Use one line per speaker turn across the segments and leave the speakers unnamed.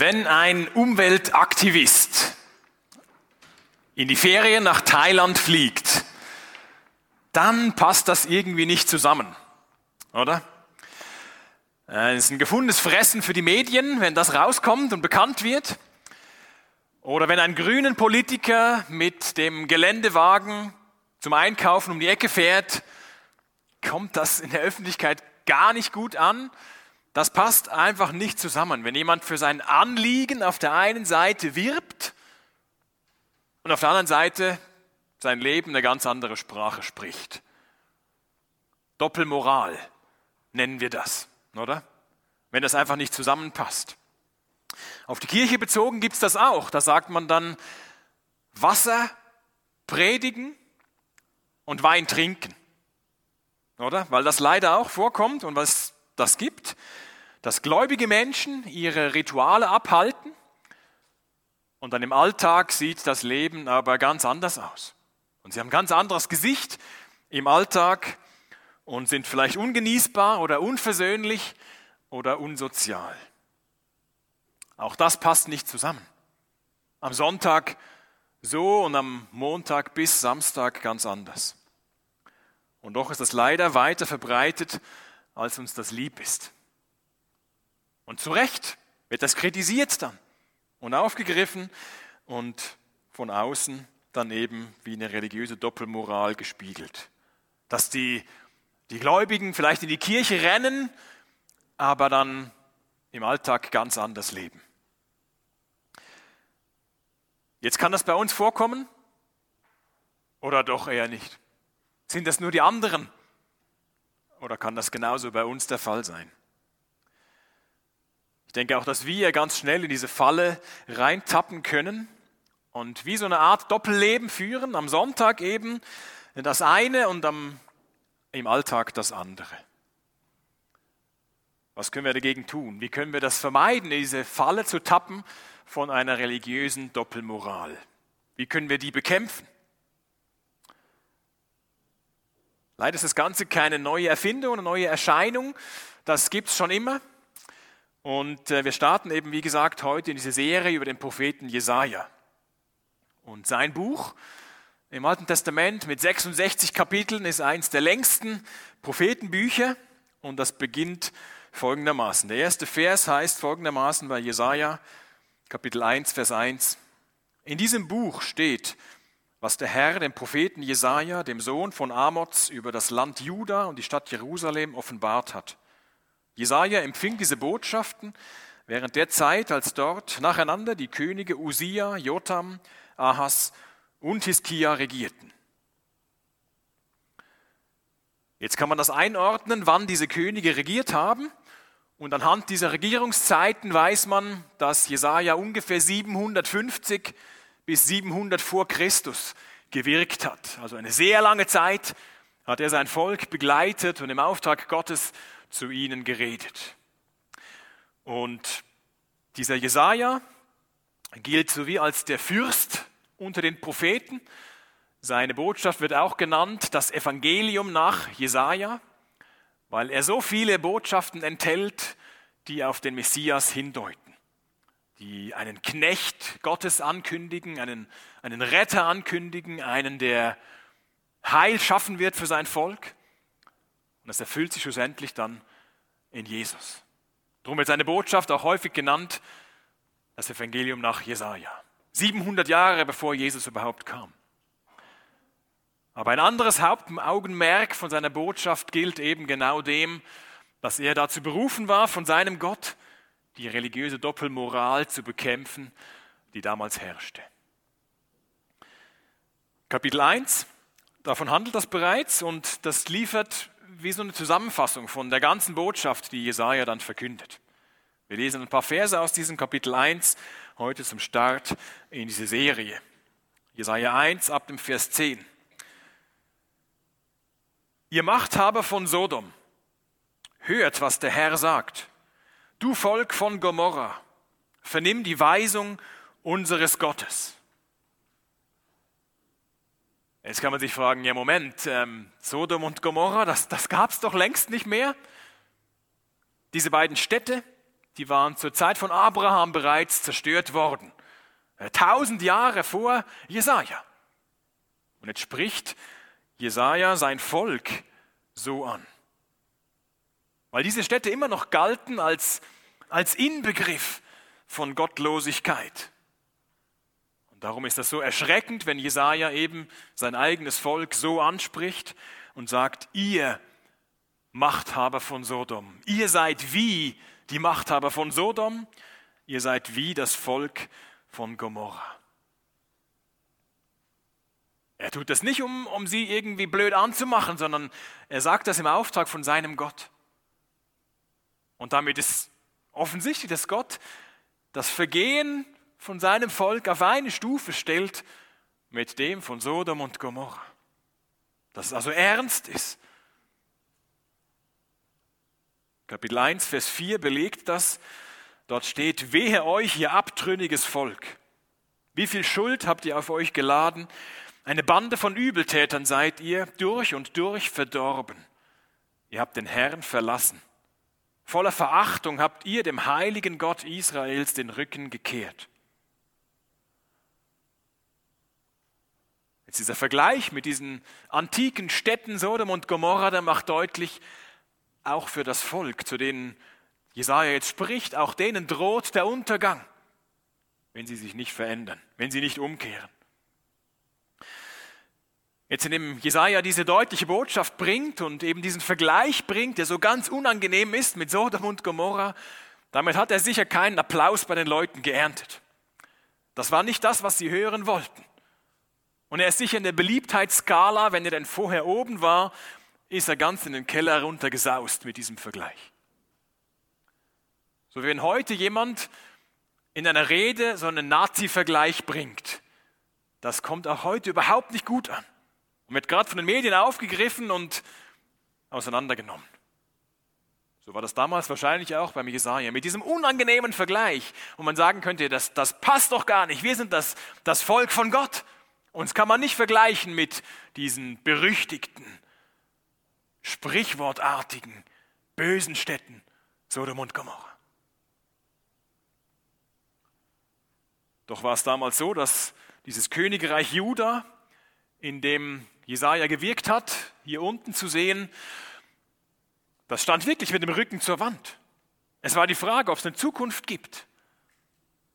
Wenn ein Umweltaktivist in die Ferien nach Thailand fliegt, dann passt das irgendwie nicht zusammen, oder? Äh, es ist ein gefundenes Fressen für die Medien, wenn das rauskommt und bekannt wird. Oder wenn ein grünen Politiker mit dem Geländewagen zum Einkaufen um die Ecke fährt, kommt das in der Öffentlichkeit gar nicht gut an. Das passt einfach nicht zusammen. Wenn jemand für sein Anliegen auf der einen Seite wirbt und auf der anderen Seite sein Leben eine ganz andere Sprache spricht. Doppelmoral nennen wir das, oder? Wenn das einfach nicht zusammenpasst. Auf die Kirche bezogen gibt es das auch. Da sagt man dann Wasser predigen und Wein trinken. Oder? Weil das leider auch vorkommt und was das gibt dass gläubige Menschen ihre Rituale abhalten und dann im Alltag sieht das Leben aber ganz anders aus. Und sie haben ein ganz anderes Gesicht im Alltag und sind vielleicht ungenießbar oder unversöhnlich oder unsozial. Auch das passt nicht zusammen. Am Sonntag so und am Montag bis Samstag ganz anders. Und doch ist das leider weiter verbreitet, als uns das lieb ist. Und zu Recht wird das kritisiert dann und aufgegriffen und von außen dann eben wie eine religiöse Doppelmoral gespiegelt. Dass die, die Gläubigen vielleicht in die Kirche rennen, aber dann im Alltag ganz anders leben. Jetzt kann das bei uns vorkommen oder doch eher nicht. Sind das nur die anderen oder kann das genauso bei uns der Fall sein? Ich denke auch, dass wir ganz schnell in diese Falle reintappen können und wie so eine Art Doppelleben führen. Am Sonntag eben das eine und am, im Alltag das andere. Was können wir dagegen tun? Wie können wir das vermeiden, diese Falle zu tappen von einer religiösen Doppelmoral? Wie können wir die bekämpfen? Leider ist das Ganze keine neue Erfindung, eine neue Erscheinung. Das gibt es schon immer. Und äh, wir starten eben, wie gesagt, heute in diese Serie über den Propheten Jesaja. Und sein Buch im Alten Testament mit 66 Kapiteln ist eines der längsten Prophetenbücher und das beginnt folgendermaßen. Der erste Vers heißt folgendermaßen bei Jesaja, Kapitel 1, Vers 1. In diesem Buch steht, was der Herr dem Propheten Jesaja, dem Sohn von Amoz, über das Land Juda und die Stadt Jerusalem offenbart hat. Jesaja empfing diese Botschaften während der Zeit, als dort nacheinander die Könige Usia, Jotam, Ahas und Hiskia regierten. Jetzt kann man das einordnen, wann diese Könige regiert haben. Und anhand dieser Regierungszeiten weiß man, dass Jesaja ungefähr 750 bis 700 vor Christus gewirkt hat. Also eine sehr lange Zeit hat er sein Volk begleitet und im Auftrag Gottes zu ihnen geredet. Und dieser Jesaja gilt so wie als der Fürst unter den Propheten. Seine Botschaft wird auch genannt das Evangelium nach Jesaja, weil er so viele Botschaften enthält, die auf den Messias hindeuten, die einen Knecht Gottes ankündigen, einen, einen Retter ankündigen, einen, der Heil schaffen wird für sein Volk. Und das erfüllt sich schlussendlich dann in Jesus. Darum wird seine Botschaft auch häufig genannt, das Evangelium nach Jesaja. 700 Jahre bevor Jesus überhaupt kam. Aber ein anderes Hauptaugenmerk von seiner Botschaft gilt eben genau dem, dass er dazu berufen war, von seinem Gott die religiöse Doppelmoral zu bekämpfen, die damals herrschte. Kapitel 1, davon handelt das bereits und das liefert wie so eine Zusammenfassung von der ganzen Botschaft, die Jesaja dann verkündet. Wir lesen ein paar Verse aus diesem Kapitel 1 heute zum Start in diese Serie. Jesaja 1 ab dem Vers 10. Ihr Machthaber von Sodom, hört, was der Herr sagt. Du Volk von Gomorra, vernimm die Weisung unseres Gottes. Jetzt kann man sich fragen, ja Moment, ähm, Sodom und Gomorra, das, das gab es doch längst nicht mehr. Diese beiden Städte, die waren zur Zeit von Abraham bereits zerstört worden. Äh, tausend Jahre vor Jesaja. Und jetzt spricht Jesaja sein Volk so an. Weil diese Städte immer noch galten als, als Inbegriff von Gottlosigkeit. Und darum ist das so erschreckend, wenn Jesaja eben sein eigenes Volk so anspricht und sagt: Ihr Machthaber von Sodom, ihr seid wie die Machthaber von Sodom, ihr seid wie das Volk von Gomorra. Er tut das nicht, um, um sie irgendwie blöd anzumachen, sondern er sagt das im Auftrag von seinem Gott. Und damit ist offensichtlich, dass Gott das Vergehen von seinem Volk auf eine Stufe stellt mit dem von Sodom und Gomorra. Dass es also ernst ist. Kapitel 1, Vers 4 belegt das. Dort steht, wehe euch, ihr abtrünniges Volk. Wie viel Schuld habt ihr auf euch geladen? Eine Bande von Übeltätern seid ihr, durch und durch verdorben. Ihr habt den Herrn verlassen. Voller Verachtung habt ihr dem heiligen Gott Israels den Rücken gekehrt. Jetzt dieser Vergleich mit diesen antiken Städten Sodom und Gomorra, der macht deutlich, auch für das Volk, zu denen Jesaja jetzt spricht, auch denen droht der Untergang, wenn sie sich nicht verändern, wenn sie nicht umkehren. Jetzt in dem Jesaja diese deutliche Botschaft bringt und eben diesen Vergleich bringt, der so ganz unangenehm ist mit Sodom und Gomorra, damit hat er sicher keinen Applaus bei den Leuten geerntet. Das war nicht das, was sie hören wollten. Und er ist sicher in der Beliebtheitsskala, wenn er denn vorher oben war, ist er ganz in den Keller runtergesaust mit diesem Vergleich. So wie wenn heute jemand in einer Rede so einen Nazi-Vergleich bringt, das kommt auch heute überhaupt nicht gut an und wird gerade von den Medien aufgegriffen und auseinandergenommen. So war das damals wahrscheinlich auch beim Jesaja. Mit diesem unangenehmen Vergleich, wo man sagen könnte, das, das passt doch gar nicht. Wir sind das, das Volk von Gott. Uns kann man nicht vergleichen mit diesen berüchtigten, sprichwortartigen, bösen Städten Sodom und Gomorra. Doch war es damals so, dass dieses Königreich Juda, in dem Jesaja gewirkt hat, hier unten zu sehen, das stand wirklich mit dem Rücken zur Wand. Es war die Frage, ob es eine Zukunft gibt.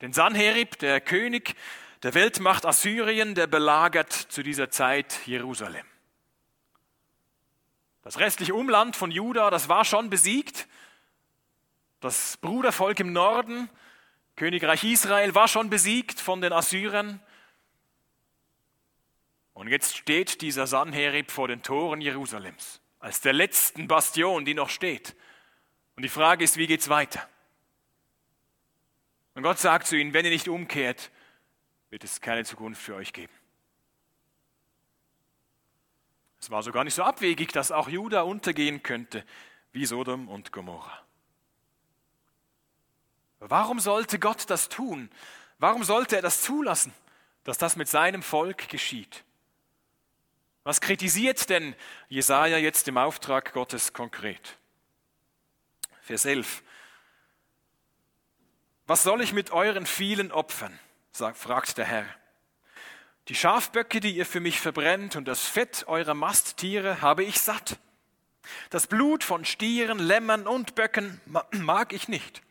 Denn Sanherib, der König der Weltmacht Assyrien, der belagert zu dieser Zeit Jerusalem. Das restliche Umland von Juda, das war schon besiegt. Das Brudervolk im Norden, Königreich Israel, war schon besiegt von den Assyrern. Und jetzt steht dieser Sanherib vor den Toren Jerusalems, als der letzten Bastion, die noch steht. Und die Frage ist, wie geht's weiter? Und Gott sagt zu ihnen, wenn ihr nicht umkehrt, wird es keine Zukunft für euch geben. Es war so gar nicht so abwegig, dass auch Juda untergehen könnte, wie Sodom und Gomorra. Warum sollte Gott das tun? Warum sollte er das zulassen, dass das mit seinem Volk geschieht? Was kritisiert denn Jesaja jetzt im Auftrag Gottes konkret? Vers 11. Was soll ich mit euren vielen Opfern? Fragt der Herr. Die Schafböcke, die ihr für mich verbrennt, und das Fett eurer Masttiere habe ich satt. Das Blut von Stieren, Lämmern und Böcken mag ich nicht.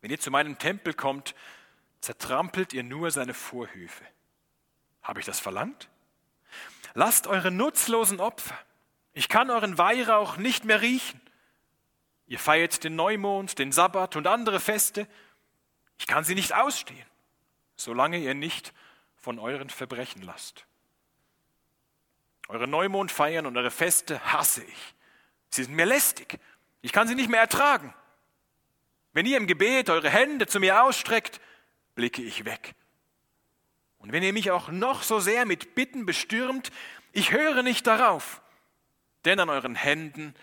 Wenn ihr zu meinem Tempel kommt, zertrampelt ihr nur seine Vorhöfe. Habe ich das verlangt? Lasst eure nutzlosen Opfer. Ich kann euren Weihrauch nicht mehr riechen. Ihr feiert den Neumond, den Sabbat und andere Feste. Ich kann sie nicht ausstehen, solange ihr nicht von euren Verbrechen lasst. Eure Neumondfeiern und eure Feste hasse ich. Sie sind mir lästig. Ich kann sie nicht mehr ertragen. Wenn ihr im Gebet eure Hände zu mir ausstreckt, blicke ich weg. Und wenn ihr mich auch noch so sehr mit Bitten bestürmt, ich höre nicht darauf, denn an euren Händen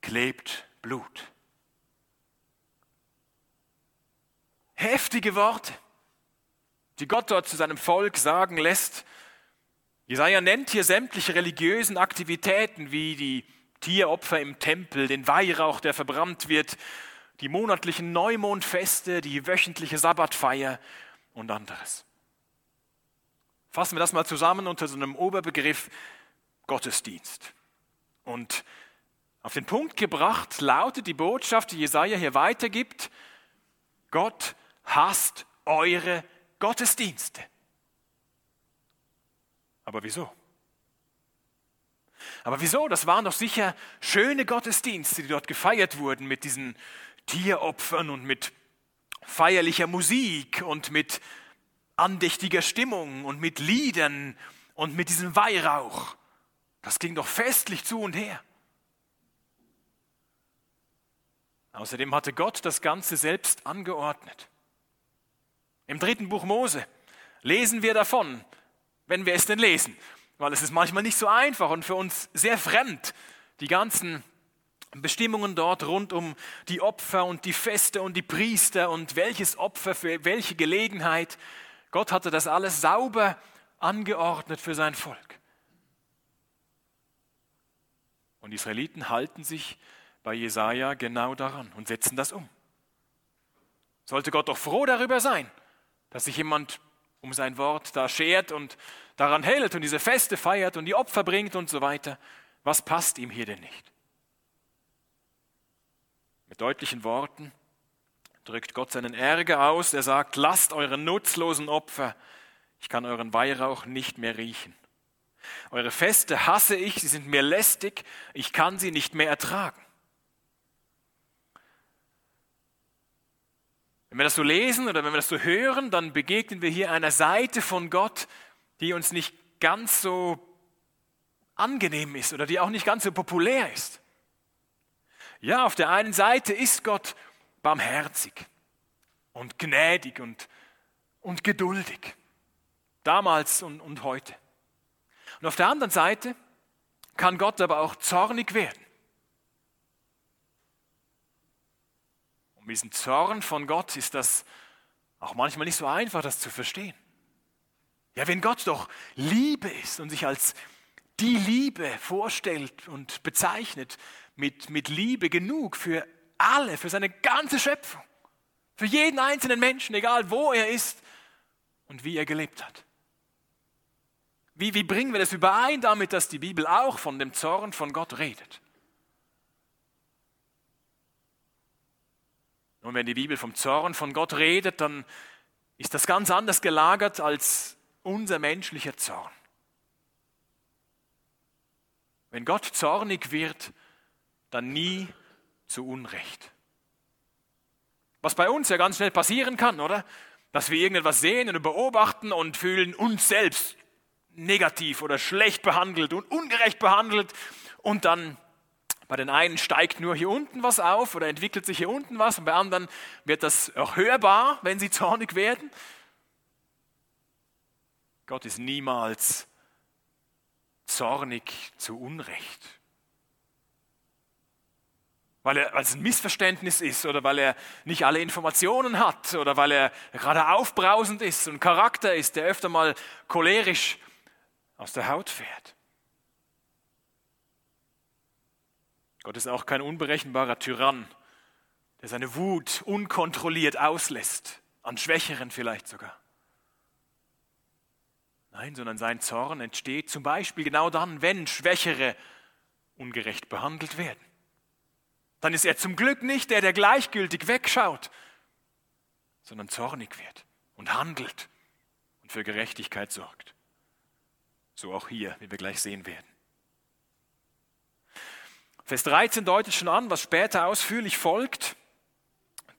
klebt Blut. Heftige Worte, die Gott dort zu seinem Volk sagen lässt. Jesaja nennt hier sämtliche religiösen Aktivitäten wie die Tieropfer im Tempel, den Weihrauch, der verbrannt wird, die monatlichen Neumondfeste, die wöchentliche Sabbatfeier und anderes. Fassen wir das mal zusammen unter so einem Oberbegriff Gottesdienst. Und auf den Punkt gebracht lautet die Botschaft, die Jesaja hier weitergibt: Gott hasst eure Gottesdienste. Aber wieso? Aber wieso? Das waren doch sicher schöne Gottesdienste, die dort gefeiert wurden mit diesen Tieropfern und mit feierlicher Musik und mit andächtiger Stimmung und mit Liedern und mit diesem Weihrauch. Das ging doch festlich zu und her. Außerdem hatte Gott das Ganze selbst angeordnet. Im dritten Buch Mose lesen wir davon, wenn wir es denn lesen, weil es ist manchmal nicht so einfach und für uns sehr fremd, die ganzen Bestimmungen dort rund um die Opfer und die Feste und die Priester und welches Opfer für welche Gelegenheit. Gott hatte das alles sauber angeordnet für sein Volk. Und die Israeliten halten sich bei Jesaja genau daran und setzen das um. Sollte Gott doch froh darüber sein, dass sich jemand um sein Wort da schert und daran hält und diese Feste feiert und die Opfer bringt und so weiter. Was passt ihm hier denn nicht? Mit deutlichen Worten drückt Gott seinen Ärger aus. Er sagt, lasst eure nutzlosen Opfer, ich kann euren Weihrauch nicht mehr riechen. Eure Feste hasse ich, sie sind mir lästig, ich kann sie nicht mehr ertragen. Wenn wir das so lesen oder wenn wir das so hören, dann begegnen wir hier einer Seite von Gott, die uns nicht ganz so angenehm ist oder die auch nicht ganz so populär ist. Ja, auf der einen Seite ist Gott barmherzig und gnädig und, und geduldig, damals und, und heute. Und auf der anderen Seite kann Gott aber auch zornig werden. Um diesen Zorn von Gott ist das auch manchmal nicht so einfach, das zu verstehen. Ja, wenn Gott doch Liebe ist und sich als die Liebe vorstellt und bezeichnet, mit, mit Liebe genug für alle, für seine ganze Schöpfung, für jeden einzelnen Menschen, egal wo er ist und wie er gelebt hat. Wie, wie bringen wir das überein damit, dass die Bibel auch von dem Zorn von Gott redet? Und wenn die Bibel vom Zorn von Gott redet, dann ist das ganz anders gelagert als unser menschlicher Zorn. Wenn Gott zornig wird, dann nie zu Unrecht. Was bei uns ja ganz schnell passieren kann, oder? Dass wir irgendetwas sehen und beobachten und fühlen uns selbst negativ oder schlecht behandelt und ungerecht behandelt und dann bei den einen steigt nur hier unten was auf oder entwickelt sich hier unten was und bei anderen wird das auch hörbar, wenn sie zornig werden. Gott ist niemals zornig zu Unrecht. Weil, er, weil es ein Missverständnis ist oder weil er nicht alle Informationen hat oder weil er gerade aufbrausend ist und Charakter ist, der öfter mal cholerisch aus der Haut fährt. Gott ist auch kein unberechenbarer Tyrann, der seine Wut unkontrolliert auslässt, an Schwächeren vielleicht sogar. Nein, sondern sein Zorn entsteht zum Beispiel genau dann, wenn Schwächere ungerecht behandelt werden. Dann ist er zum Glück nicht der, der gleichgültig wegschaut, sondern zornig wird und handelt und für Gerechtigkeit sorgt. So auch hier, wie wir gleich sehen werden. Vers 13 deutet schon an, was später ausführlich folgt.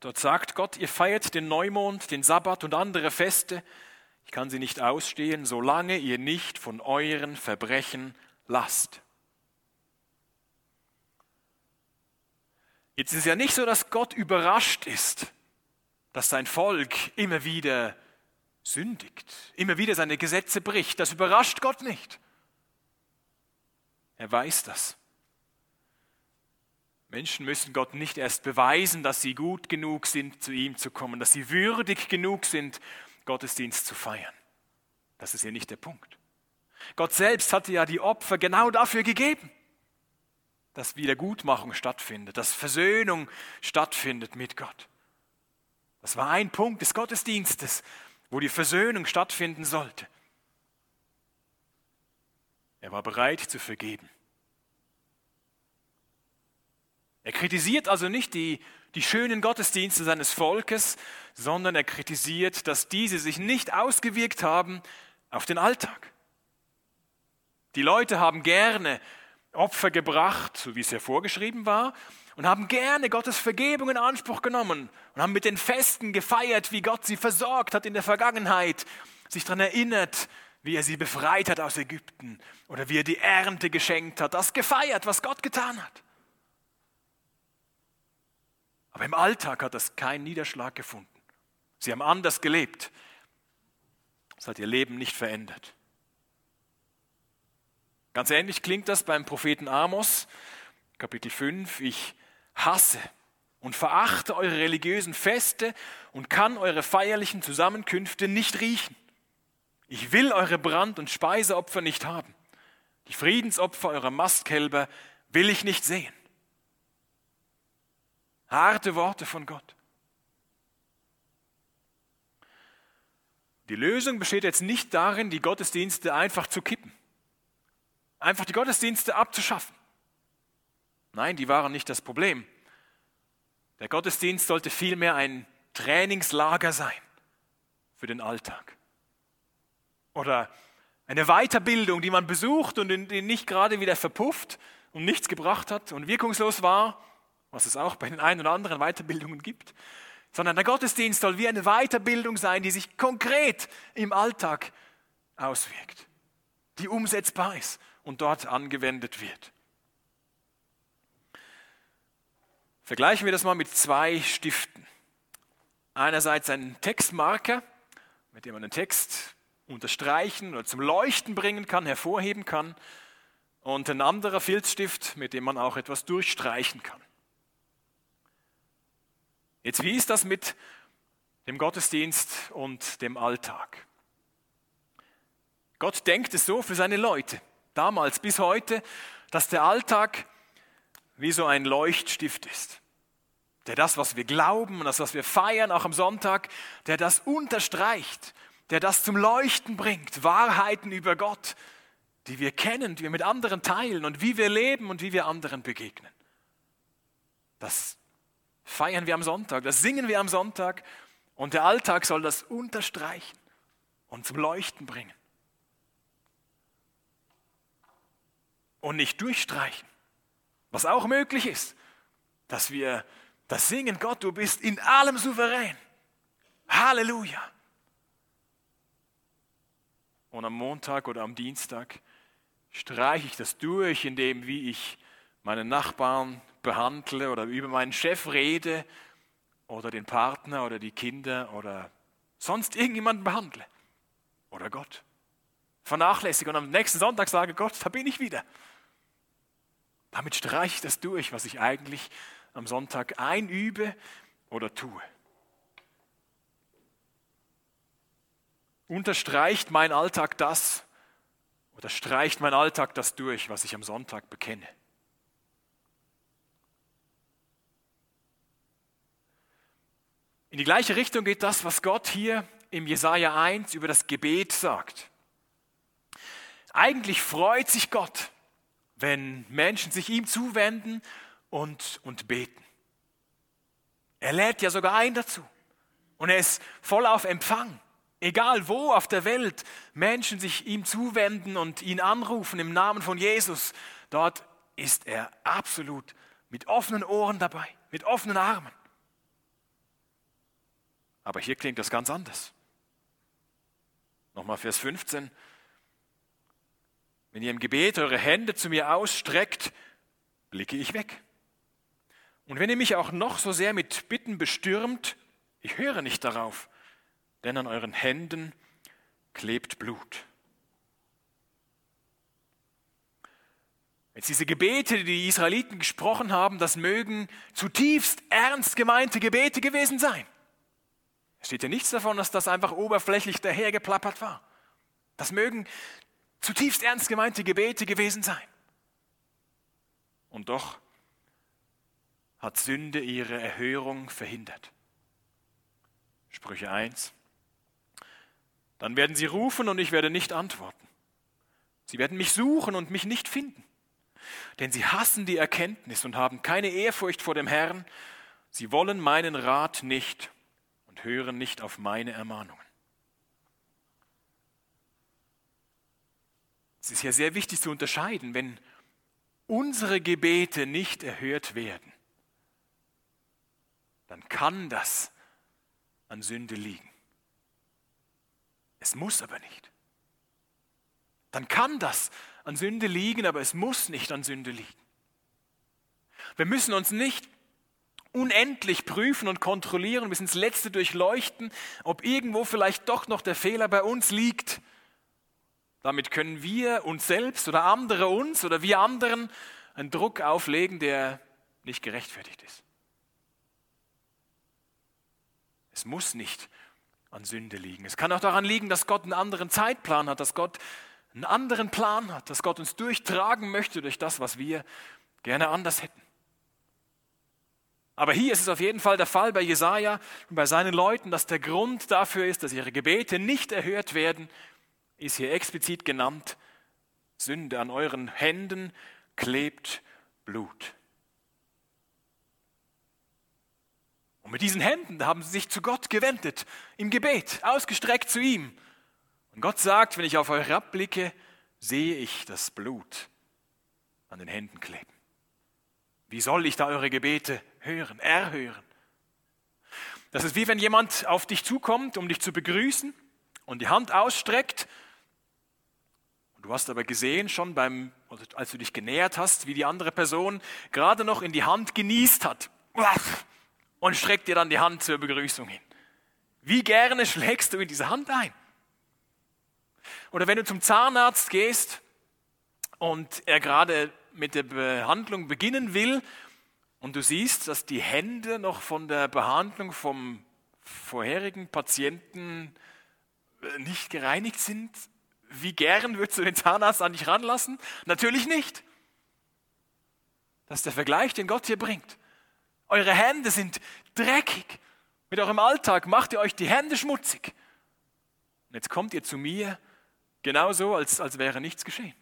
Dort sagt Gott, ihr feiert den Neumond, den Sabbat und andere Feste. Ich kann sie nicht ausstehen, solange ihr nicht von euren Verbrechen lasst. Jetzt ist es ja nicht so, dass Gott überrascht ist, dass sein Volk immer wieder sündigt, immer wieder seine Gesetze bricht. Das überrascht Gott nicht. Er weiß das. Menschen müssen Gott nicht erst beweisen, dass sie gut genug sind, zu ihm zu kommen, dass sie würdig genug sind, Gottesdienst zu feiern. Das ist hier nicht der Punkt. Gott selbst hatte ja die Opfer genau dafür gegeben. dass Wiedergutmachung stattfindet, dass Versöhnung stattfindet mit Gott. Das war ein Punkt des Gottesdienstes, wo die Versöhnung stattfinden sollte. Er war bereit zu vergeben. Er kritisiert also nicht die, die schönen Gottesdienste seines Volkes, sondern er kritisiert, dass diese sich nicht ausgewirkt haben auf den Alltag. Die Leute haben gerne Opfer gebracht, so wie es ja vorgeschrieben war, und haben gerne Gottes Vergebung in Anspruch genommen und haben mit den Festen gefeiert, wie Gott sie versorgt hat in der Vergangenheit, sich daran erinnert, wie er sie befreit hat aus Ägypten oder wie er die Ernte geschenkt hat, das gefeiert, was Gott getan hat. Aber im Alltag hat das keinen Niederschlag gefunden. Sie haben anders gelebt. Das hat ihr Leben nicht verändert. Ganz ähnlich klingt das beim Propheten Amos, Kapitel 5. Ich hasse und verachte eure religiösen Feste und kann eure feierlichen Zusammenkünfte nicht riechen. Ich will eure Brand- und Speiseopfer nicht haben. Die Friedensopfer eurer Mastkälber will ich nicht sehen. Harte Worte von Gott. Die Lösung besteht jetzt nicht darin, die Gottesdienste einfach zu kippen, einfach die Gottesdienste abzuschaffen. Nein, die waren nicht das Problem. Der Gottesdienst sollte vielmehr ein Trainingslager sein für den Alltag. Oder eine Weiterbildung, die man besucht und die nicht gerade wieder verpufft und nichts gebracht hat und wirkungslos war, was es auch bei den ein oder anderen Weiterbildungen gibt, sondern der Gottesdienst soll wie eine Weiterbildung sein, die sich konkret im Alltag auswirkt, die umsetzbar ist und dort angewendet wird. Vergleichen wir das mal mit zwei Stiften. Einerseits ein Textmarker, mit dem man den Text unterstreichen oder zum Leuchten bringen kann, hervorheben kann, und ein anderer Filzstift, mit dem man auch etwas durchstreichen kann. Jetzt, wie ist das mit dem Gottesdienst und dem Alltag? Gott denkt es so für seine Leute, damals bis heute, dass der Alltag wie so ein Leuchtstift ist, der das, was wir glauben und das, was wir feiern, auch am Sonntag, der das unterstreicht, der das zum Leuchten bringt, Wahrheiten über Gott, die wir kennen, die wir mit anderen teilen und wie wir leben und wie wir anderen begegnen. Das feiern wir am Sonntag, das singen wir am Sonntag und der Alltag soll das unterstreichen und zum Leuchten bringen. Und nicht durchstreichen. Was auch möglich ist, dass wir das singen, Gott, du bist in allem souverän. Halleluja. Und am Montag oder am Dienstag streiche ich das durch, indem wie ich meinen Nachbarn behandle oder über meinen Chef rede oder den Partner oder die Kinder oder sonst irgendjemanden behandle. Oder Gott. Vernachlässige und am nächsten Sonntag sage, Gott, da bin ich wieder. Damit streiche ich das durch, was ich eigentlich am Sonntag einübe oder tue. Unterstreicht mein Alltag das oder streicht mein Alltag das durch, was ich am Sonntag bekenne? In die gleiche Richtung geht das, was Gott hier im Jesaja 1 über das Gebet sagt. Eigentlich freut sich Gott, wenn Menschen sich ihm zuwenden und, und beten. Er lädt ja sogar ein dazu. Und er ist voll auf Empfang. Egal wo auf der Welt Menschen sich ihm zuwenden und ihn anrufen im Namen von Jesus, dort ist er absolut mit offenen Ohren dabei, mit offenen Armen. Aber hier klingt das ganz anders. Nochmal Vers 15. Wenn ihr im Gebet eure Hände zu mir ausstreckt, blicke ich weg. Und wenn ihr mich auch noch so sehr mit Bitten bestürmt, ich höre nicht darauf, denn an euren Händen klebt Blut. Jetzt diese Gebete, die die Israeliten gesprochen haben, das mögen zutiefst ernst gemeinte Gebete gewesen sein. Es steht ja nichts davon, dass das einfach oberflächlich dahergeplappert war. Das mögen zutiefst ernst gemeinte Gebete gewesen sein. Und doch hat Sünde ihre Erhörung verhindert. Sprüche 1. Dann werden sie rufen und ich werde nicht antworten. Sie werden mich suchen und mich nicht finden. Denn sie hassen die Erkenntnis und haben keine Ehrfurcht vor dem Herrn. Sie wollen meinen Rat nicht und hören nicht auf meine Ermahnungen. Es ist ja sehr wichtig zu unterscheiden, wenn unsere Gebete nicht erhört werden, dann kann das an Sünde liegen. Es muss aber nicht. Dann kann das an Sünde liegen, aber es muss nicht an Sünde liegen. Wir müssen uns nicht unendlich prüfen und kontrollieren, bis ins Letzte durchleuchten, ob irgendwo vielleicht doch noch der Fehler bei uns liegt. Damit können wir uns selbst oder andere uns oder wir anderen einen Druck auflegen, der nicht gerechtfertigt ist. Es muss nicht an Sünde liegen. Es kann auch daran liegen, dass Gott einen anderen Zeitplan hat, dass Gott einen anderen Plan hat, dass Gott uns durchtragen möchte durch das, was wir gerne anders hätten. Aber hier ist es auf jeden Fall der Fall bei Jesaja und bei seinen Leuten, dass der Grund dafür ist, dass ihre Gebete nicht erhört werden, ist hier explizit genannt. Sünde an euren Händen klebt Blut. Und mit diesen Händen haben sie sich zu Gott gewendet, im Gebet, ausgestreckt zu ihm. Und Gott sagt, wenn ich auf euch herabblicke, sehe ich das Blut an den Händen kleben. Wie soll ich da eure Gebete hören, erhören? Das ist wie wenn jemand auf dich zukommt, um dich zu begrüßen und die Hand ausstreckt. Und du hast aber gesehen schon beim, als du dich genähert hast, wie die andere Person gerade noch in die Hand genießt hat und streckt dir dann die Hand zur Begrüßung hin. Wie gerne schlägst du in diese Hand ein? Oder wenn du zum Zahnarzt gehst und er gerade mit der Behandlung beginnen will und du siehst, dass die Hände noch von der Behandlung vom vorherigen Patienten äh, nicht gereinigt sind, wie gern würdest du den Zahnarzt an dich ranlassen? Natürlich nicht. Das ist der Vergleich, den Gott hier bringt. Eure Hände sind dreckig. Mit eurem Alltag macht ihr euch die Hände schmutzig. Und jetzt kommt ihr zu mir genauso, als, als wäre nichts geschehen.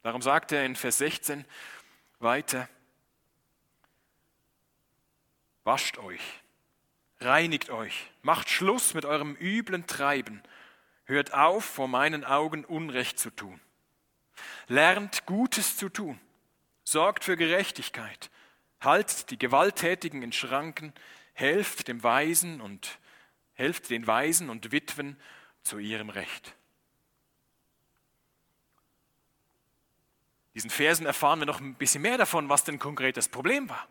Darum sagt er in Vers 16 weiter, wascht euch, reinigt euch, macht Schluss mit eurem üblen Treiben, hört auf, vor meinen Augen Unrecht zu tun. Lernt Gutes zu tun, sorgt für Gerechtigkeit, Haltet die Gewalttätigen in Schranken, helft dem Weisen und helft den Weisen und Witwen zu ihrem Recht. Diesen Versen erfahren wir noch ein bisschen mehr davon, was denn konkret das Problem war.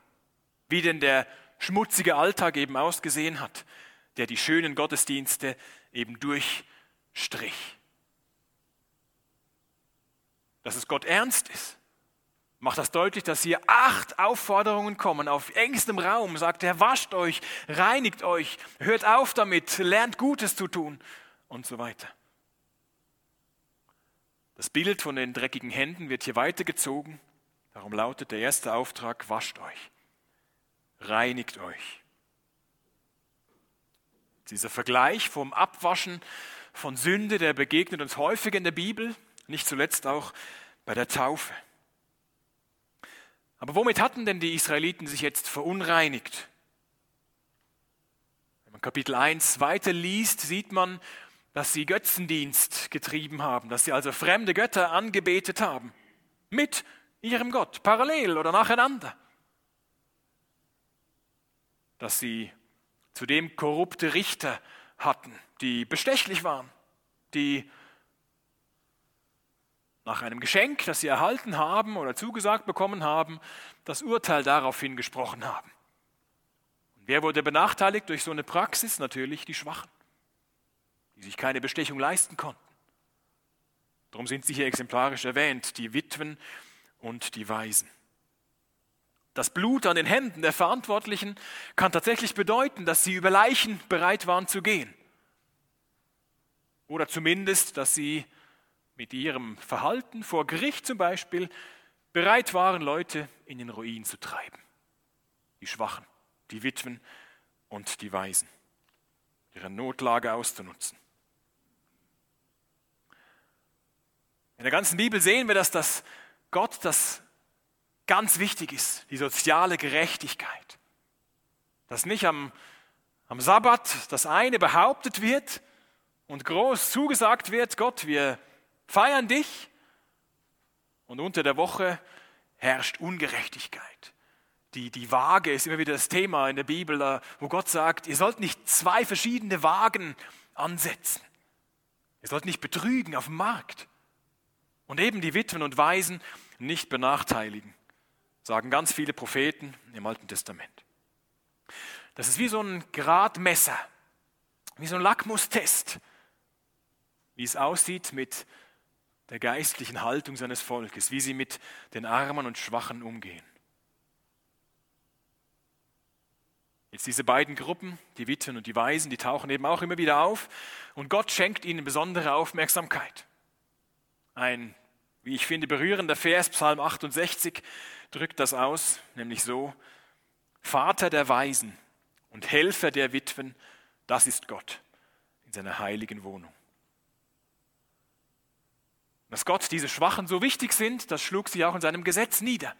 Wie denn der schmutzige Alltag eben ausgesehen hat, der die schönen Gottesdienste eben durchstrich. Dass es Gott ernst ist macht das deutlich, dass hier acht Aufforderungen kommen. Auf engstem Raum sagt er, wascht euch, reinigt euch, hört auf damit, lernt Gutes zu tun und so weiter. Das Bild von den dreckigen Händen wird hier weitergezogen. Darum lautet der erste Auftrag, wascht euch, reinigt euch. Dieser Vergleich vom Abwaschen von Sünde, der begegnet uns häufig in der Bibel, nicht zuletzt auch bei der Taufe. Aber womit hatten denn die Israeliten sich jetzt verunreinigt? Wenn man Kapitel 1 weiterliest, sieht man, dass sie Götzendienst getrieben haben, dass sie also fremde Götter angebetet haben, mit ihrem Gott, parallel oder nacheinander. Dass sie zudem korrupte Richter hatten, die bestechlich waren, die nach einem Geschenk, das sie erhalten haben oder zugesagt bekommen haben, das Urteil daraufhin gesprochen haben. Und wer wurde benachteiligt durch so eine Praxis? Natürlich die Schwachen, die sich keine Bestechung leisten konnten. Darum sind sie hier exemplarisch erwähnt, die Witwen und die Waisen. Das Blut an den Händen der Verantwortlichen kann tatsächlich bedeuten, dass sie über Leichen bereit waren zu gehen. Oder zumindest, dass sie mit ihrem Verhalten vor Gericht zum Beispiel bereit waren, Leute in den Ruin zu treiben. Die Schwachen, die Witwen und die Waisen, ihre Notlage auszunutzen. In der ganzen Bibel sehen wir, dass das Gott das ganz wichtig ist, die soziale Gerechtigkeit. Dass nicht am, am Sabbat das eine behauptet wird und groß zugesagt wird, Gott, wir feiern dich. Und unter der Woche herrscht Ungerechtigkeit. Die, die Waage ist immer wieder das Thema in der Bibel, wo Gott sagt, ihr sollt nicht zwei verschiedene Wagen ansetzen. Ihr sollt nicht betrügen auf dem Markt. Und eben die Witwen und Waisen nicht benachteiligen, sagen ganz viele Propheten im Alten Testament. Das ist wie so ein Gradmesser, wie so ein Lackmustest, wie es aussieht mit der geistlichen Haltung seines Volkes, wie sie mit den Armen und Schwachen umgehen. Jetzt diese beiden Gruppen, die Witwen und die Waisen, die tauchen eben auch immer wieder auf und Gott schenkt ihnen besondere Aufmerksamkeit. Ein wie ich finde, berührender Vers, Psalm 68, drückt das aus, nämlich so, Vater der Weisen und Helfer der Witwen, das ist Gott in seiner heiligen Wohnung. Dass Gott diese Schwachen so wichtig sind, das schlug sich auch in seinem Gesetz nieder,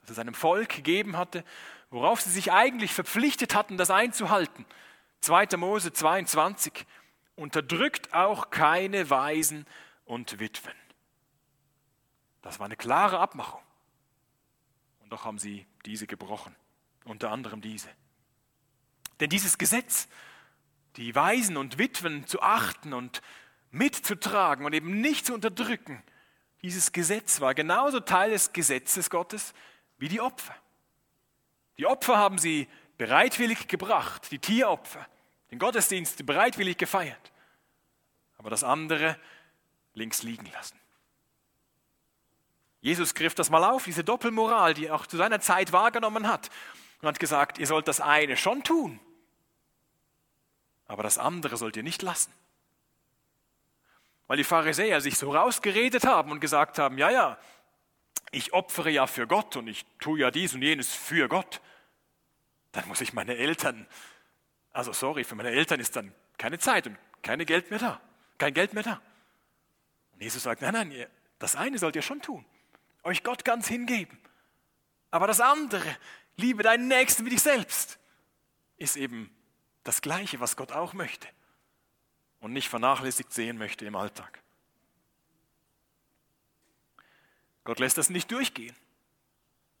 dass er seinem Volk gegeben hatte, worauf sie sich eigentlich verpflichtet hatten, das einzuhalten. 2. Mose 22 unterdrückt auch keine Weisen und Witwen. Das war eine klare Abmachung. Und doch haben sie diese gebrochen, unter anderem diese. Denn dieses Gesetz, die Waisen und Witwen zu achten und mitzutragen und eben nicht zu unterdrücken, dieses Gesetz war genauso Teil des Gesetzes Gottes wie die Opfer. Die Opfer haben sie bereitwillig gebracht, die Tieropfer, den Gottesdienst bereitwillig gefeiert, aber das andere links liegen lassen. Jesus griff das mal auf, diese Doppelmoral, die er auch zu seiner Zeit wahrgenommen hat, und hat gesagt, ihr sollt das eine schon tun, aber das andere sollt ihr nicht lassen. Weil die Pharisäer sich so rausgeredet haben und gesagt haben, ja, ja, ich opfere ja für Gott und ich tue ja dies und jenes für Gott. Dann muss ich meine Eltern, also sorry, für meine Eltern ist dann keine Zeit und keine Geld mehr da, kein Geld mehr da. Und Jesus sagt, nein, nein, das eine sollt ihr schon tun euch Gott ganz hingeben. Aber das andere, liebe deinen Nächsten wie dich selbst, ist eben das Gleiche, was Gott auch möchte und nicht vernachlässigt sehen möchte im Alltag. Gott lässt das nicht durchgehen.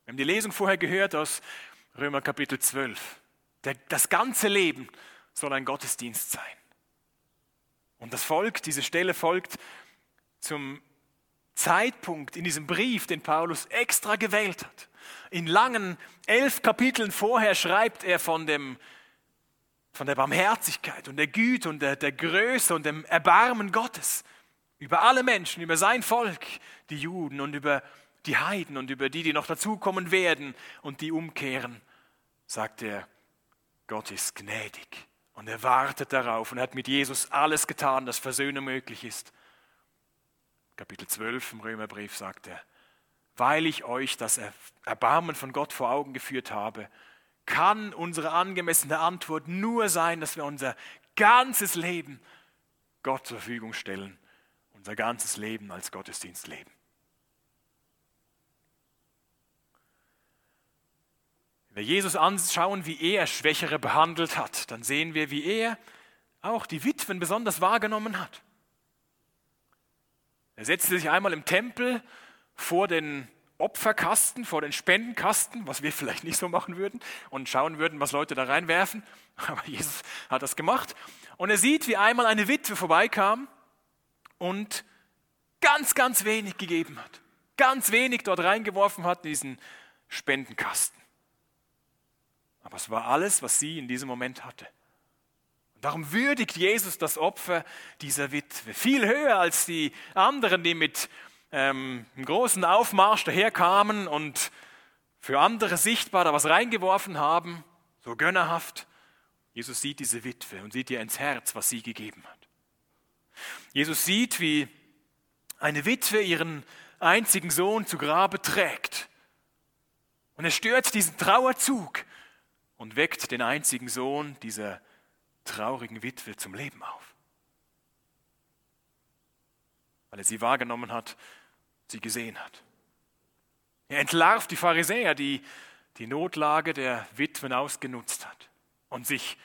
Wir haben die Lesung vorher gehört aus Römer Kapitel 12. Der, das ganze Leben soll ein Gottesdienst sein. Und das Volk, diese Stelle folgt zum Zeitpunkt in diesem Brief, den Paulus extra gewählt hat. In langen elf Kapiteln vorher schreibt er von, dem, von der Barmherzigkeit und der Güte und der, der Größe und dem Erbarmen Gottes über alle Menschen, über sein Volk, die Juden und über die Heiden und über die, die noch dazukommen werden und die umkehren, sagt er, Gott ist gnädig und er wartet darauf und hat mit Jesus alles getan, dass Versöhnung möglich ist. Kapitel 12 im Römerbrief sagt er, weil ich euch das Erbarmen von Gott vor Augen geführt habe, kann unsere angemessene Antwort nur sein, dass wir unser ganzes Leben Gott zur Verfügung stellen, unser ganzes Leben als Gottesdienst leben. Wenn wir Jesus anschauen, wie er Schwächere behandelt hat, dann sehen wir, wie er auch die Witwen besonders wahrgenommen hat. Er setzte sich einmal im Tempel vor den Opferkasten, vor den Spendenkasten, was wir vielleicht nicht so machen würden und schauen würden, was Leute da reinwerfen. Aber Jesus hat das gemacht. Und er sieht, wie einmal eine Witwe vorbeikam und ganz, ganz wenig gegeben hat. Ganz wenig dort reingeworfen hat in diesen Spendenkasten. Aber es war alles, was sie in diesem Moment hatte. Darum würdigt Jesus das Opfer dieser Witwe viel höher als die anderen, die mit ähm, einem großen Aufmarsch daherkamen und für andere sichtbar da was reingeworfen haben, so gönnerhaft. Jesus sieht diese Witwe und sieht ihr ins Herz, was sie gegeben hat. Jesus sieht, wie eine Witwe ihren einzigen Sohn zu Grabe trägt. Und er stört diesen Trauerzug und weckt den einzigen Sohn dieser traurigen Witwe zum Leben auf. Weil er sie wahrgenommen hat, sie gesehen hat. Er entlarvt die Pharisäer, die die Notlage der Witwen ausgenutzt hat und sich,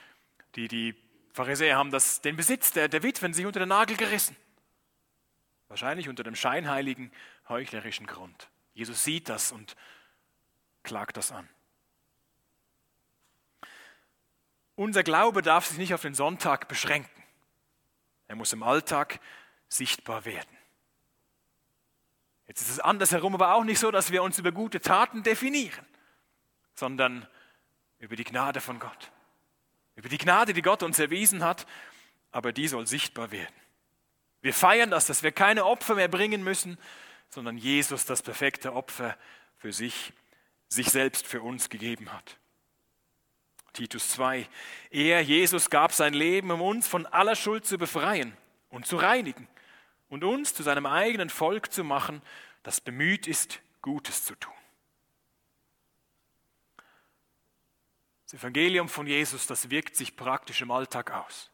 die, die Pharisäer haben das, den Besitz der, der Witwen sich unter den Nagel gerissen. Wahrscheinlich unter dem scheinheiligen, heuchlerischen Grund. Jesus sieht das und klagt das an. Unser Glaube darf sich nicht auf den Sonntag beschränken. Er muss im Alltag sichtbar werden. Jetzt ist es andersherum aber auch nicht so, dass wir uns über gute Taten definieren, sondern über die Gnade von Gott. Über die Gnade, die Gott uns erwiesen hat, aber die soll sichtbar werden. Wir feiern das, dass wir keine Opfer mehr bringen müssen, sondern Jesus das perfekte Opfer für sich, sich selbst für uns gegeben hat. Titus 2. Er, Jesus, gab sein Leben, um uns von aller Schuld zu befreien und zu reinigen und uns zu seinem eigenen Volk zu machen, das bemüht ist, Gutes zu tun. Das Evangelium von Jesus, das wirkt sich praktisch im Alltag aus.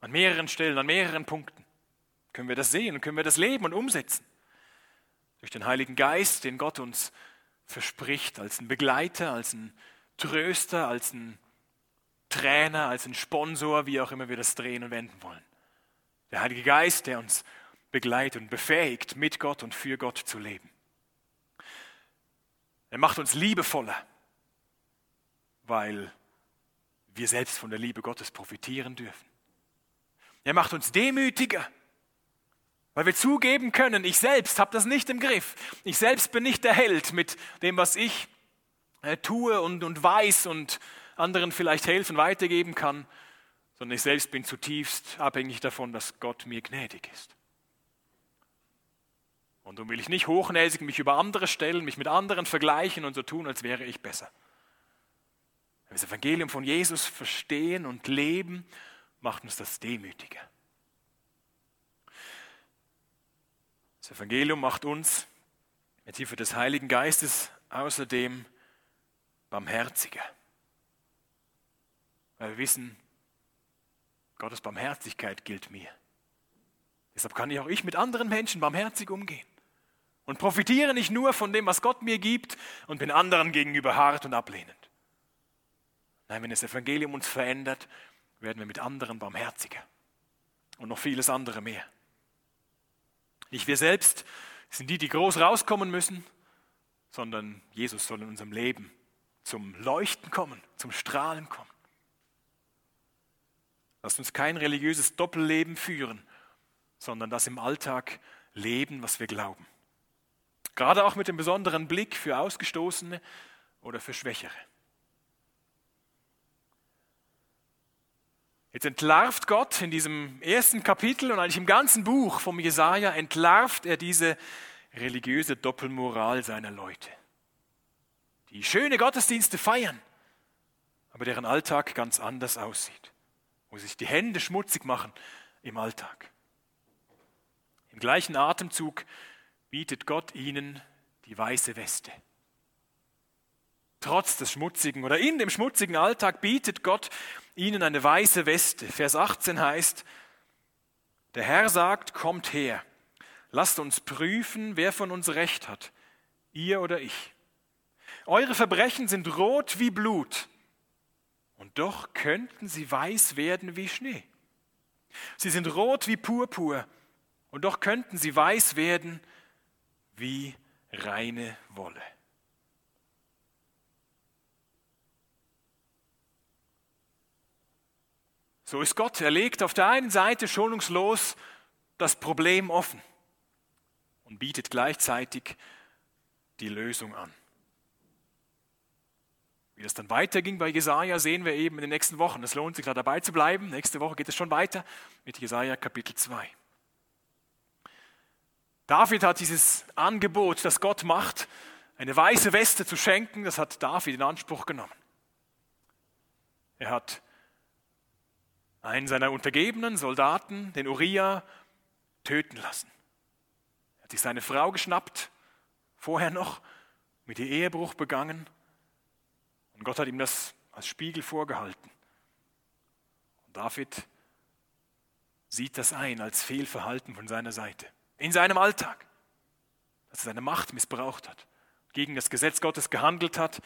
An mehreren Stellen, an mehreren Punkten können wir das sehen und können wir das leben und umsetzen. Durch den Heiligen Geist, den Gott uns verspricht, als ein Begleiter, als ein Tröster, als ein Trainer, als ein Sponsor, wie auch immer wir das drehen und wenden wollen. Der Heilige Geist, der uns begleitet und befähigt, mit Gott und für Gott zu leben. Er macht uns liebevoller, weil wir selbst von der Liebe Gottes profitieren dürfen. Er macht uns demütiger, weil wir zugeben können, ich selbst habe das nicht im Griff. Ich selbst bin nicht der Held mit dem, was ich tue und, und weiß und anderen vielleicht helfen, weitergeben kann, sondern ich selbst bin zutiefst abhängig davon, dass Gott mir gnädig ist. Und darum will ich nicht hochnäsig mich über andere stellen, mich mit anderen vergleichen und so tun, als wäre ich besser. Wenn wir das Evangelium von Jesus verstehen und leben, macht uns das demütiger. Das Evangelium macht uns mit Hilfe des Heiligen Geistes außerdem barmherziger. Weil wir wissen, Gottes Barmherzigkeit gilt mir. Deshalb kann ich auch ich mit anderen Menschen barmherzig umgehen und profitiere nicht nur von dem, was Gott mir gibt und bin anderen gegenüber hart und ablehnend. Nein, wenn das Evangelium uns verändert, werden wir mit anderen barmherziger und noch vieles andere mehr. Nicht wir selbst sind die, die groß rauskommen müssen, sondern Jesus soll in unserem Leben zum Leuchten kommen, zum Strahlen kommen. Lasst uns kein religiöses Doppelleben führen, sondern das im Alltag leben, was wir glauben. Gerade auch mit dem besonderen Blick für Ausgestoßene oder für Schwächere. Jetzt entlarvt Gott in diesem ersten Kapitel und eigentlich im ganzen Buch vom Jesaja entlarvt er diese religiöse Doppelmoral seiner Leute. Die schöne Gottesdienste feiern, aber deren Alltag ganz anders aussieht, wo sich die Hände schmutzig machen im Alltag. Im gleichen Atemzug bietet Gott ihnen die weiße Weste. Trotz des schmutzigen oder in dem schmutzigen Alltag bietet Gott ihnen eine weiße Weste. Vers 18 heißt, der Herr sagt, kommt her, lasst uns prüfen, wer von uns recht hat, ihr oder ich. Eure Verbrechen sind rot wie Blut, und doch könnten sie weiß werden wie Schnee. Sie sind rot wie Purpur, und doch könnten sie weiß werden wie reine Wolle. So ist Gott. Er legt auf der einen Seite schonungslos das Problem offen und bietet gleichzeitig die Lösung an. Wie das dann weiterging bei Jesaja, sehen wir eben in den nächsten Wochen. Es lohnt sich da dabei zu bleiben. Nächste Woche geht es schon weiter mit Jesaja Kapitel 2. David hat dieses Angebot, das Gott macht, eine weiße Weste zu schenken, das hat David in Anspruch genommen. Er hat einen seiner untergebenen Soldaten, den Uriah, töten lassen. Er hat sich seine Frau geschnappt, vorher noch, mit ihr Ehebruch begangen. Und Gott hat ihm das als Spiegel vorgehalten. Und David sieht das ein als Fehlverhalten von seiner Seite. In seinem Alltag. Dass er seine Macht missbraucht hat, gegen das Gesetz Gottes gehandelt hat.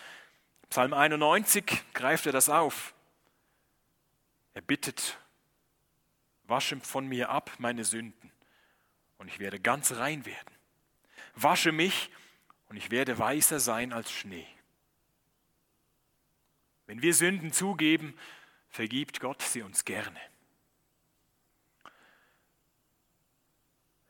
Psalm 91 greift er das auf. Er bittet, wasche von mir ab meine Sünden und ich werde ganz rein werden. Wasche mich und ich werde weißer sein als Schnee. Wenn wir Sünden zugeben, vergibt Gott sie uns gerne.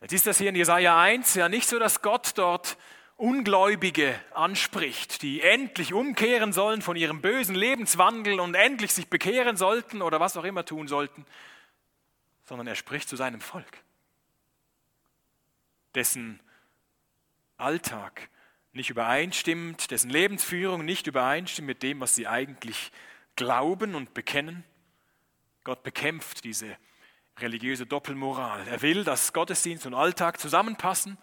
Jetzt ist das hier in Jesaja 1 ja nicht so, dass Gott dort Ungläubige anspricht, die endlich umkehren sollen von ihrem bösen Lebenswandel und endlich sich bekehren sollten oder was auch immer tun sollten, sondern er spricht zu seinem Volk, dessen Alltag nicht übereinstimmt, dessen Lebensführung nicht übereinstimmt mit dem, was sie eigentlich glauben und bekennen. Gott bekämpft diese religiöse Doppelmoral. Er will, dass Gottesdienst und Alltag zusammenpassen,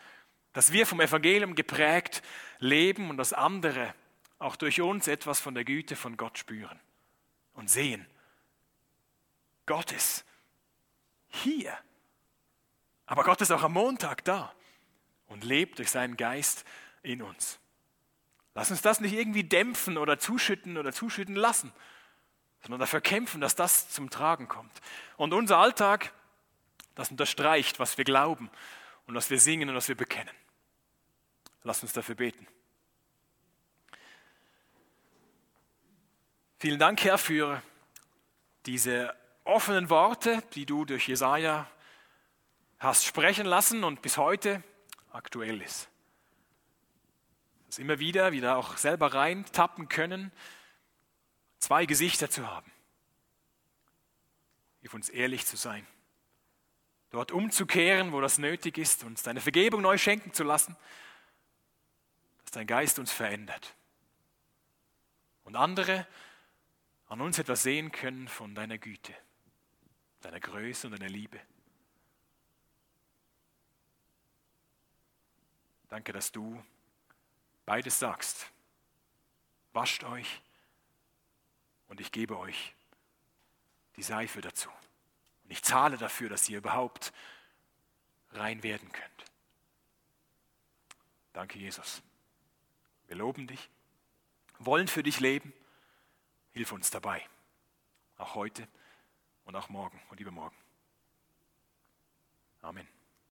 dass wir vom Evangelium geprägt leben und dass andere auch durch uns etwas von der Güte von Gott spüren und sehen. Gott ist hier. Aber Gott ist auch am Montag da und lebt durch seinen Geist in uns. Lass uns das nicht irgendwie dämpfen oder zuschütten oder zuschütten lassen, sondern dafür kämpfen, dass das zum Tragen kommt. Und unser Alltag, das unterstreicht, was wir glauben und was wir singen und was wir bekennen. Lass uns dafür beten. Vielen Dank, Herr, für diese offenen Worte, die du durch Jesaja hast sprechen lassen und bis heute aktuell ist. Dass immer wieder, wieder auch selber reintappen können, zwei Gesichter zu haben. Hilf uns ehrlich zu sein. Dort umzukehren, wo das nötig ist, uns deine Vergebung neu schenken zu lassen, dass dein Geist uns verändert. Und andere an uns etwas sehen können von deiner Güte, deiner Größe und deiner Liebe. Danke, dass du beides sagst. Wascht euch und ich gebe euch die Seife dazu. Und ich zahle dafür, dass ihr überhaupt rein werden könnt. Danke, Jesus. Wir loben dich, wollen für dich leben. Hilf uns dabei, auch heute und auch morgen und übermorgen. Amen.